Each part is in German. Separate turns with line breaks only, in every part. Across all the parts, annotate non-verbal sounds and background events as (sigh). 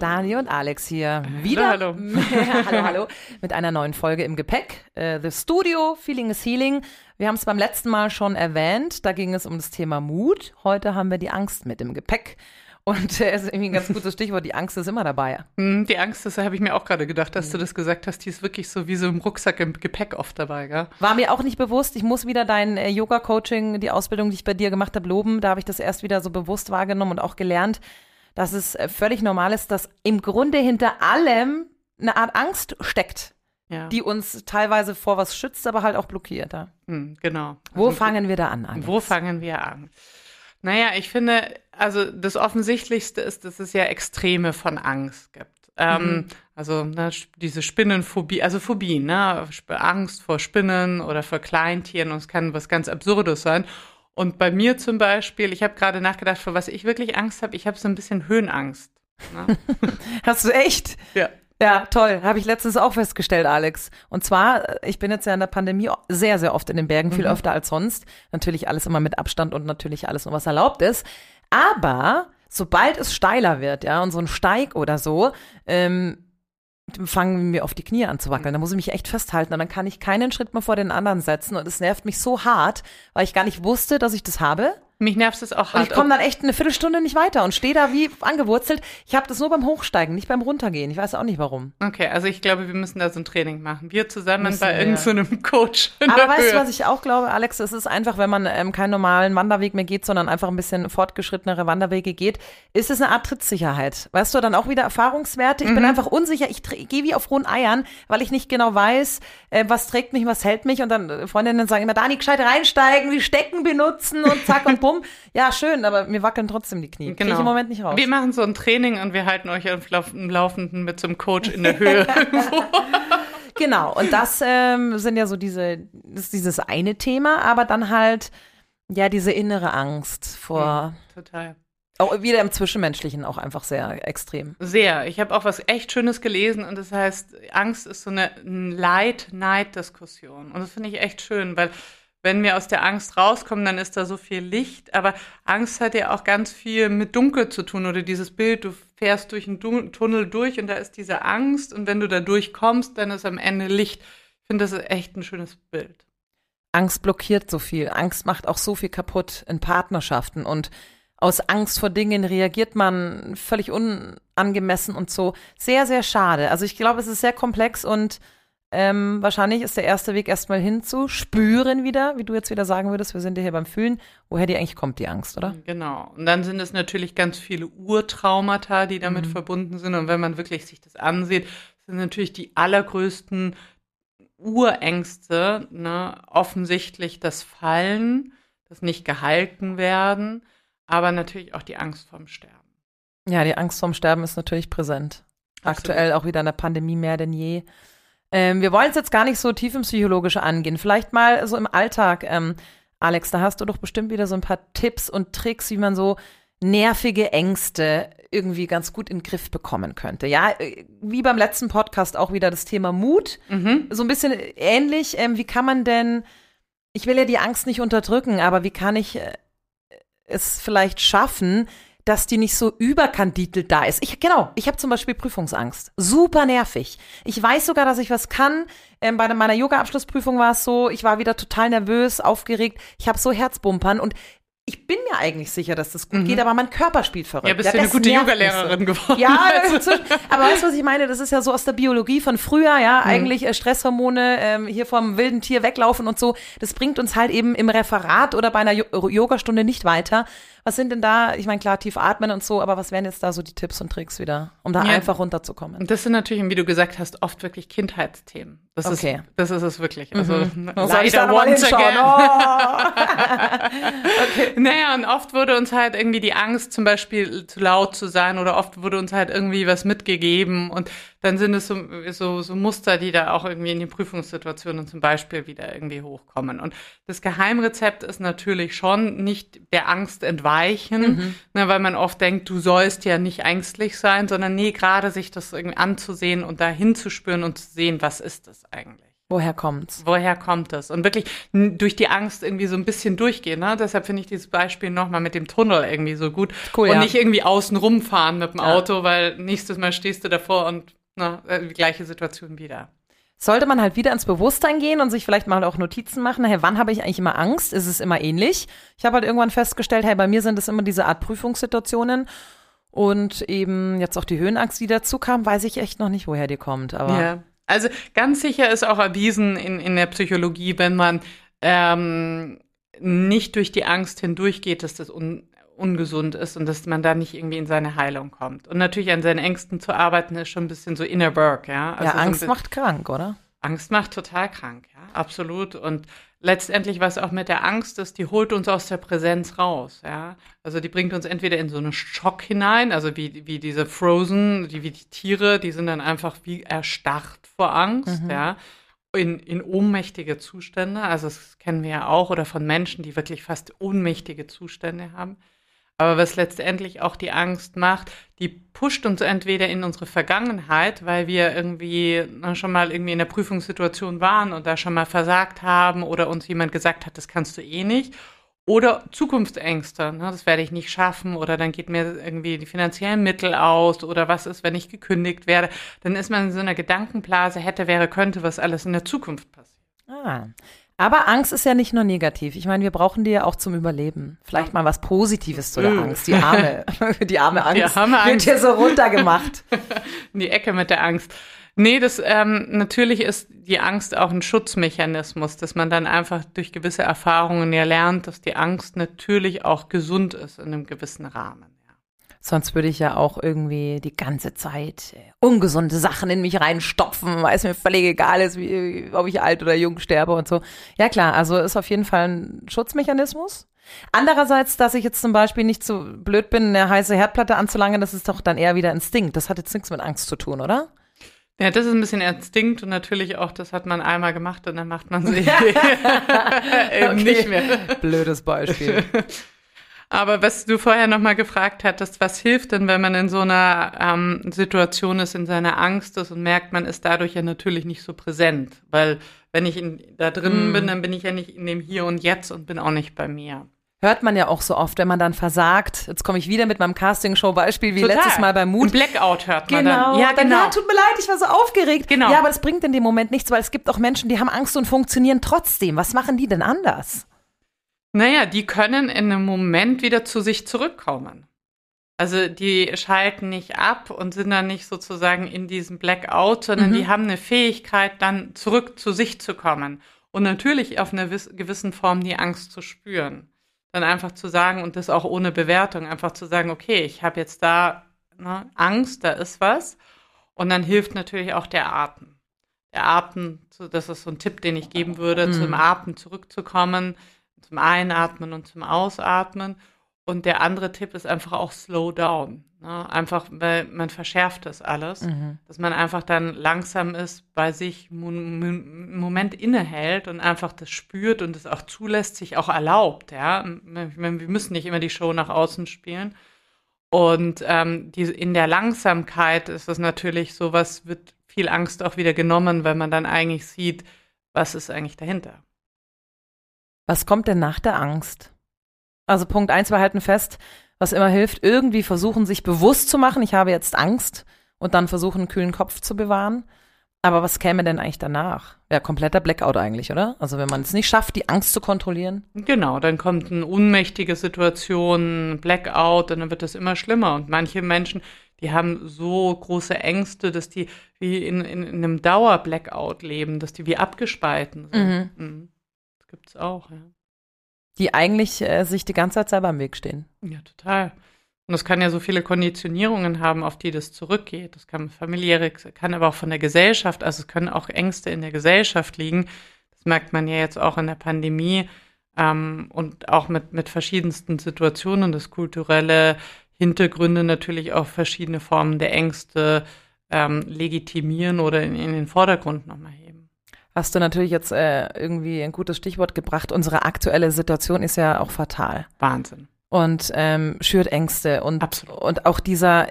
Dani und Alex hier wieder.
Hallo,
hallo. (laughs) hallo, hallo. Mit einer neuen Folge im Gepäck. Äh, The Studio, Feeling is Healing. Wir haben es beim letzten Mal schon erwähnt. Da ging es um das Thema Mut. Heute haben wir die Angst mit im Gepäck. Und äh, ist irgendwie ein ganz gutes Stichwort. Die Angst ist immer dabei.
Hm, Die Angst, das habe ich mir auch gerade gedacht, dass du das gesagt hast. Die ist wirklich so wie so im Rucksack im Gepäck oft dabei, gell?
War mir auch nicht bewusst. Ich muss wieder dein äh, Yoga-Coaching, die Ausbildung, die ich bei dir gemacht habe, loben. Da habe ich das erst wieder so bewusst wahrgenommen und auch gelernt, dass es äh, völlig normal ist, dass im Grunde hinter allem eine Art Angst steckt,
Ja.
die uns teilweise vor was schützt, aber halt auch blockiert. Ja.
Hm, genau.
Wo
Also,
fangen wir da an? Alex?
Wo fangen wir an? Naja, ich finde, also das Offensichtlichste ist, dass es ja Extreme von Angst gibt. Ähm, Also ne, diese Spinnenphobie, also Phobien, ne? Angst vor Spinnen oder vor Kleintieren und es kann was ganz Absurdes sein. Und bei mir zum Beispiel, ich habe gerade nachgedacht, vor was ich wirklich Angst habe, ich habe so ein bisschen Höhenangst. Ne? (laughs)
Hast du echt?
ja.
Ja, toll. Habe ich letztens auch festgestellt, Alex. Und zwar, äh, ich bin jetzt ja in der Pandemie sehr, sehr oft in den Bergen, viel öfter als sonst. Natürlich alles immer mit Abstand und natürlich alles nur, was erlaubt ist. Aber sobald es steiler wird, ja, und so ein Steig oder so, ähm, fangen mir auf die Knie an zu wackeln. Da muss ich mich echt festhalten und dann kann ich keinen Schritt mehr vor den anderen setzen und es nervt mich so hart, weil ich gar nicht wusste, dass ich das habe.
Mich nervt es auch
Und
hart.
ich komme dann echt eine Viertelstunde nicht weiter und stehe da wie angewurzelt. Ich habe das nur beim Hochsteigen, nicht beim Runtergehen. Ich weiß auch nicht warum.
Okay, also ich glaube, wir müssen da so ein Training machen. Wir zusammen
Müssen
bei irgendeinem Coach. In
Aber weißt du,
Höhe.
was ich auch glaube, Alex? Es ist einfach, wenn man ähm, keinen normalen Wanderweg mehr geht, sondern einfach ein bisschen fortgeschrittenere Wanderwege geht, ist es eine Art Trittsicherheit. Weißt du, dann auch wieder Erfahrungswerte. Ich bin einfach unsicher. Ich gehe wie auf rohen Eiern, weil ich nicht genau weiß, äh, was trägt mich, was hält mich. Und dann äh, Freundinnen sagen immer, Dani, gescheit reinsteigen, die Stecken benutzen und zack und (laughs) bumm. Ja, schön, aber mir wackeln trotzdem die Knie. Krieg ich im Moment nicht raus.
Wir machen so ein Training und wir halten euch auf im Laufenden mit so einem Coach in der Höhe. (laughs)
Genau, und das ähm, sind ja so diese, das ist dieses eine Thema, aber dann halt, ja, diese innere Angst vor,
Total.
auch wieder im Zwischenmenschlichen auch einfach sehr extrem.
Sehr. Ich habe auch was echt Schönes gelesen und das heißt, Angst ist so eine Leid-Neid-Diskussion. Und das finde ich echt schön, weil wenn wir aus der Angst rauskommen, dann ist da so viel Licht. Aber Angst hat ja auch ganz viel mit Dunkel zu tun oder dieses Bild, du fährst durch einen Tunnel durch und da ist diese Angst und wenn du da durchkommst, dann ist am Ende Licht. Ich finde, das ist echt ein schönes Bild.
Angst blockiert so viel. Angst macht auch so viel kaputt in Partnerschaften und aus Angst vor Dingen reagiert man völlig unangemessen und so. Sehr, sehr schade. Also ich glaube, es ist sehr komplex und ähm, wahrscheinlich ist der erste Weg erstmal hinzuspüren wieder, wie du jetzt wieder sagen würdest, wir sind ja hier beim Fühlen, woher die eigentlich kommt, die Angst, oder?
Genau. Und dann sind es natürlich ganz viele Urtraumata, die damit
Mhm.
verbunden sind. Und wenn man wirklich sich das ansieht, sind natürlich die allergrößten Urängste, ne, offensichtlich das Fallen, das nicht gehalten werden, aber natürlich auch die Angst vorm Sterben.
Ja, die Angst vorm Sterben ist natürlich präsent. Aktuell auch wieder in der Pandemie mehr denn je. Ähm, wir wollen es jetzt gar nicht so tief im Psychologische angehen. Vielleicht mal so im Alltag. Ähm, Alex, da hast du doch bestimmt wieder so ein paar Tipps und Tricks, wie man so nervige Ängste irgendwie ganz gut in den Griff bekommen könnte. Ja, äh, wie beim letzten Podcast auch wieder das Thema Mut.
Mhm.
So ein bisschen ähnlich. Ähm, wie kann man denn, ich will ja die Angst nicht unterdrücken, aber wie kann ich äh, es vielleicht schaffen, dass die nicht so überkandidelt da ist. Ich, genau, ich habe zum Beispiel Prüfungsangst. Super nervig. Ich weiß sogar, dass ich was kann. Ähm, bei meiner Yoga-Abschlussprüfung war es so, ich war wieder total nervös, aufgeregt. Ich habe so Herzbumpern und ich bin mir eigentlich sicher, dass das gut geht, aber mein Körper spielt verrückt.
Ja, bist du eine gute Yogalehrerin geworden.
Ja, (laughs)
Also-
aber weißt du, was ich meine? Das ist ja so aus der Biologie von früher, ja, eigentlich äh, Stresshormone, ähm, hier vom wilden Tier weglaufen und so. Das bringt uns halt eben im Referat oder bei einer Jo- Yogastunde nicht weiter. Was sind denn da, ich meine, klar, tief atmen und so, aber was wären jetzt da so die Tipps und Tricks wieder, um da
Ja.
einfach runterzukommen?
Und das sind natürlich, wie du gesagt hast, oft wirklich Kindheitsthemen. Das
Okay.
ist, das ist es wirklich. Also, (laughs)
noch mal
once again.
Oh. (laughs)
Naja, und oft wurde uns halt irgendwie die Angst, zum Beispiel zu laut zu sein, oder oft wurde uns halt irgendwie was mitgegeben. Und dann sind es so, so, so Muster, die da auch irgendwie in den Prüfungssituationen zum Beispiel wieder irgendwie hochkommen. Und das Geheimrezept ist natürlich schon nicht der Angst entweichen, ne, weil man oft denkt, du sollst ja nicht ängstlich sein, sondern nee, gerade sich das irgendwie anzusehen und da hinzuspüren und zu sehen, was ist das eigentlich.
Woher kommt's?
Woher kommt das? Und wirklich durch die Angst irgendwie so ein bisschen durchgehen. Ne? Deshalb finde ich dieses Beispiel nochmal mit dem Tunnel irgendwie so gut.
Cool,
und
ja.
nicht irgendwie außen rumfahren mit dem
Ja.
Auto, weil nächstes Mal stehst du davor und na, äh, die gleiche Situation wieder.
Sollte man halt wieder ins Bewusstsein gehen und sich vielleicht mal auch Notizen machen, hey, wann habe ich eigentlich immer Angst? Ist es immer ähnlich? Ich habe halt irgendwann festgestellt, hey, bei mir sind es immer diese Art Prüfungssituationen und eben jetzt auch die Höhenangst, die dazu kam, weiß ich echt noch nicht, woher die kommt. Aber
Ja. Also ganz sicher ist auch erwiesen in, in der Psychologie, wenn man ähm, nicht durch die Angst hindurchgeht, dass das un, ungesund ist und dass man da nicht irgendwie in seine Heilung kommt. Und natürlich an seinen Ängsten zu arbeiten ist schon ein bisschen so inner work, ja. Also
ja, Angst macht krank, oder?
Angst macht total krank, ja, absolut. Und letztendlich, was auch mit der Angst ist, die holt uns aus der Präsenz raus, ja. Also die bringt uns entweder in so einen Schock hinein, also wie, wie diese Frozen, die, wie die Tiere, die sind dann einfach wie erstarrt vor Angst, ja. In, in ohnmächtige Zustände, also das kennen wir ja auch, oder von Menschen, die wirklich fast ohnmächtige Zustände haben. Aber was letztendlich auch die Angst macht, die pusht uns entweder in unsere Vergangenheit, weil wir irgendwie schon mal irgendwie in der Prüfungssituation waren und da schon mal versagt haben oder uns jemand gesagt hat, das kannst du eh nicht. Oder Zukunftsängste, ne, das werde ich nicht schaffen oder dann geht mir irgendwie die finanziellen Mittel aus oder was ist, wenn ich gekündigt werde. Dann ist man in so einer Gedankenblase, hätte, wäre, könnte, was alles in der Zukunft passiert.
Ah. Aber Angst ist ja nicht nur negativ. Ich meine, wir brauchen die ja auch zum Überleben. Vielleicht mal was Positives zu der
Mm.
Angst. Die arme, (laughs) die arme Angst,
Die arme
wird
Angst.
hier so runtergemacht.
in (laughs) die Ecke mit der Angst. Nee, das ähm, natürlich ist die Angst auch ein Schutzmechanismus, dass man dann einfach durch gewisse Erfahrungen ja lernt, dass die Angst natürlich auch gesund ist in einem gewissen Rahmen.
Sonst würde ich ja auch irgendwie die ganze Zeit äh, ungesunde Sachen in mich reinstopfen, weil es mir völlig egal ist, wie, ob ich alt oder jung sterbe und so. Ja klar, also ist auf jeden Fall ein Schutzmechanismus. Andererseits, dass ich jetzt zum Beispiel nicht so blöd bin, eine heiße Herdplatte anzulangen, das ist doch dann eher wieder Instinkt. Das hat jetzt nichts mit Angst zu tun, oder?
Ja, das ist ein bisschen Instinkt und natürlich auch, das hat man einmal gemacht und dann macht man sie (laughs) (laughs) eben
Okay.
nicht mehr.
Blödes Beispiel. (laughs)
Aber was du vorher nochmal gefragt hattest, was hilft denn, wenn man in so einer ähm, Situation ist, in seiner Angst ist und merkt, man ist dadurch ja natürlich nicht so präsent. Weil wenn ich in, da drin
Mm.
bin, dann bin ich ja nicht in dem Hier und Jetzt und bin auch nicht bei mir.
Hört man ja auch so oft, wenn man dann versagt. Jetzt komme ich wieder mit meinem Castingshow-Beispiel wie
Total.
letztes Mal beim
Ein
Mut.
Blackout hört man
Genau.
dann. Ja,
Dann,
genau.
ja, tut mir leid, ich war so aufgeregt.
Genau.
Ja, aber das bringt in dem Moment nichts, weil es gibt auch Menschen, die haben Angst und funktionieren trotzdem. Was machen die denn anders?
Naja, die können in einem Moment wieder zu sich zurückkommen. Also die schalten nicht ab und sind dann nicht sozusagen in diesem Blackout, sondern
Mhm.
die haben eine Fähigkeit, dann zurück zu sich zu kommen. Und natürlich auf einer wiss- gewissen Form die Angst zu spüren. Dann einfach zu sagen, und das auch ohne Bewertung, einfach zu sagen, okay, ich habe jetzt da ne, Angst, da ist was. Und dann hilft natürlich auch der Atem. Der Atem, das ist so ein Tipp, den ich geben würde,
Mhm.
zum Atem zurückzukommen, zum Einatmen und zum Ausatmen. Und der andere Tipp ist einfach auch slow down. Ne? Einfach, weil man verschärft das alles, dass man einfach dann langsam ist, bei sich einen Moment innehält und einfach das spürt und es auch zulässt, sich auch erlaubt. Ja, wir müssen nicht immer die Show nach außen spielen. Und ähm, die, in der Langsamkeit ist es natürlich sowas, wird viel Angst auch wieder genommen, weil man dann eigentlich sieht, was ist eigentlich dahinter.
Was kommt denn nach der Angst? Also Punkt eins, wir halten fest, was immer hilft, irgendwie versuchen, sich bewusst zu machen, ich habe jetzt Angst und dann versuchen, einen kühlen Kopf zu bewahren. Aber was käme denn eigentlich danach? Ja, kompletter Blackout eigentlich, oder? Also wenn man es nicht schafft, die Angst zu kontrollieren.
Genau, dann kommt eine unmächtige Situation, Blackout, und dann wird das immer schlimmer. Und manche Menschen, die haben so große Ängste, dass die wie in, in, in einem Dauer-Blackout leben, dass die wie abgespalten sind. Mhm. Das gibt's auch, ja.
Die eigentlich äh, sich die ganze Zeit selber im Weg stehen.
Ja, total. Und es kann ja so viele Konditionierungen haben, auf die das zurückgeht. Das kann familiäre, kann aber auch von der Gesellschaft, also es können auch Ängste in der Gesellschaft liegen. Das merkt man ja jetzt auch in der Pandemie ähm, und auch mit, mit verschiedensten Situationen, dass kulturelle Hintergründe natürlich auch verschiedene Formen der Ängste ähm, legitimieren oder in, in den Vordergrund nochmal heben.
Hast du natürlich jetzt äh, irgendwie ein gutes Stichwort gebracht. Unsere aktuelle Situation ist ja auch fatal
Wahnsinn.
und ähm, schürt Ängste und,
Absolut.
und auch dieser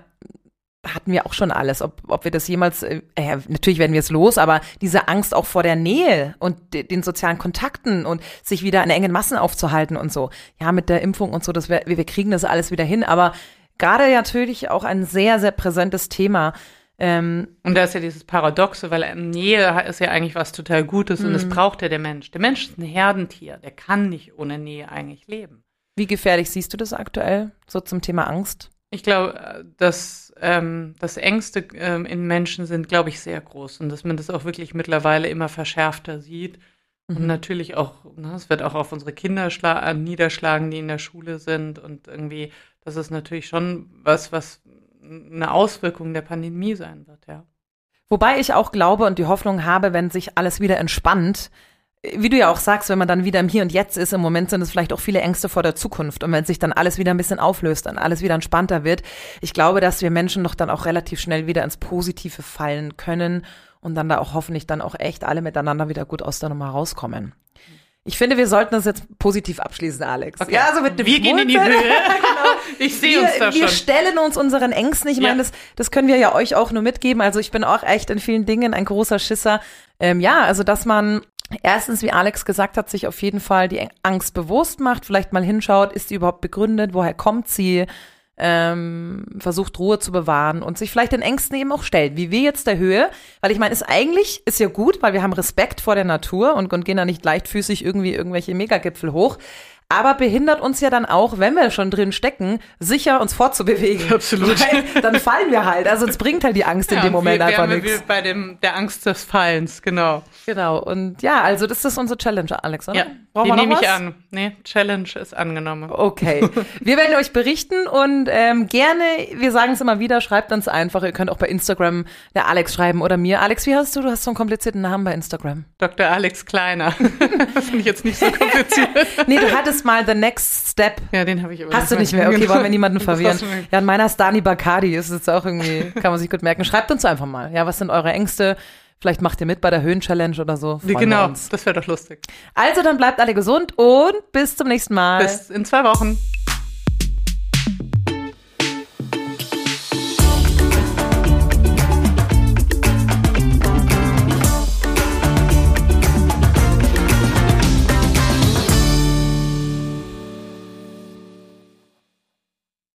hatten wir auch schon alles. Ob, ob wir das jemals, äh, natürlich werden wir es los, aber diese Angst auch vor der Nähe und de, den sozialen Kontakten und sich wieder in engen Massen aufzuhalten und so. Ja, mit der Impfung und so, das wir, wir kriegen das alles wieder hin, aber gerade natürlich auch ein sehr, sehr präsentes Thema.
Ähm, und da ist ja dieses Paradoxe, weil Nähe ist ja eigentlich was total Gutes und es mhm. braucht ja der Mensch. Der Mensch ist ein Herdentier, der kann nicht ohne Nähe eigentlich leben.
Wie gefährlich siehst du das aktuell, so zum Thema Angst?
Ich glaube, dass, ähm, dass Ängste ähm, in Menschen sind, glaube ich, sehr groß und dass man das auch wirklich mittlerweile immer verschärfter sieht. Mhm. Und natürlich auch, ne, es wird auch auf unsere Kinder niederschlagen, die in der Schule sind und irgendwie, das ist natürlich schon was, was eine Auswirkung der Pandemie sein wird, ja.
Wobei ich auch glaube und die Hoffnung habe, wenn sich alles wieder entspannt, wie du ja auch sagst, wenn man dann wieder im Hier und Jetzt ist, im Moment sind es vielleicht auch viele Ängste vor der Zukunft. Und wenn sich dann alles wieder ein bisschen auflöst, dann alles wieder entspannter wird, ich glaube, dass wir Menschen doch dann auch relativ schnell wieder ins Positive fallen können und dann da auch hoffentlich dann auch echt alle miteinander wieder gut aus der Nummer rauskommen. Ich finde, wir sollten das jetzt positiv abschließen, Alex.
Okay. Ja, also mit dem Wir gehen in die Höhe. (laughs) genau. Ich sehe uns da
schon. Wir stellen uns unseren Ängsten. Ich ja. meine, das, das können wir ja euch auch nur mitgeben. Also ich bin auch echt in vielen Dingen ein großer Schisser. Ähm, ja, also dass man erstens, wie Alex gesagt hat, sich auf jeden Fall die Angst bewusst macht, vielleicht mal hinschaut, ist die überhaupt begründet, woher kommt sie? Ähm, versucht Ruhe zu bewahren und sich vielleicht den Ängsten eben auch stellt, wie wir jetzt der Höhe, weil ich meine, ist eigentlich, ist ja gut, weil wir haben Respekt vor der Natur und, und gehen da nicht leichtfüßig irgendwie irgendwelche Megagipfel hoch aber behindert uns ja dann auch, wenn wir schon drin stecken, sicher uns fortzubewegen.
Absolut.
Weil dann fallen wir halt. Also es bringt halt die Angst ja, in dem Moment wir, einfach nichts.
Bei dem, der Angst des Fallens, genau.
Genau. Und ja, also das ist unsere Challenge, Alex, oder?
Ja, Brauchen die nehme ich an. Nee, Challenge ist angenommen.
Okay. (laughs) Wir werden euch berichten und ähm, gerne, wir sagen es immer wieder, schreibt uns einfach. Ihr könnt auch bei Instagram der Alex schreiben oder mir. Alex, wie hast du? Du hast so einen komplizierten Namen bei Instagram.
Dr. Alex Kleiner. (laughs) das finde ich jetzt nicht so kompliziert.
nee, du hattest letztes Mal The Next Step.
Ja, den habe ich aber
Hast du nicht mehr? Okay, genau. wollen wir niemanden (laughs) verwirren. Ja, an meiner ist Dani Bacardi. Ist jetzt auch irgendwie, kann man sich gut merken. Schreibt uns einfach mal. Ja, was sind eure Ängste? Vielleicht macht ihr mit bei der Höhen-Challenge oder so.
Freuen genau, das wäre doch lustig.
Also dann bleibt alle gesund und bis zum nächsten Mal.
Bis in zwei Wochen.